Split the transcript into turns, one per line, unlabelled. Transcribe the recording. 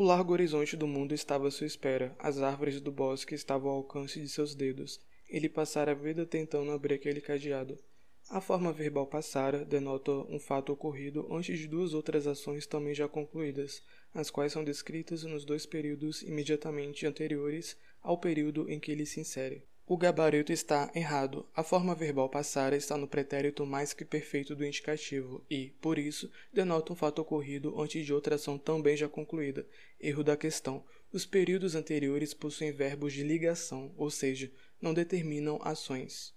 O largo horizonte do mundo estava à sua espera, as árvores do bosque estavam ao alcance de seus dedos. Ele passara a vida tentando abrir aquele cadeado. A forma verbal passara denota um fato ocorrido antes de duas outras ações também já concluídas, as quais são descritas nos dois períodos imediatamente anteriores ao período em que ele se insere. O gabarito está errado. A forma verbal passara está no pretérito mais que perfeito do indicativo e, por isso, denota um fato ocorrido antes de outra ação também já concluída. Erro da questão. Os períodos anteriores possuem verbos de ligação, ou seja, não determinam ações.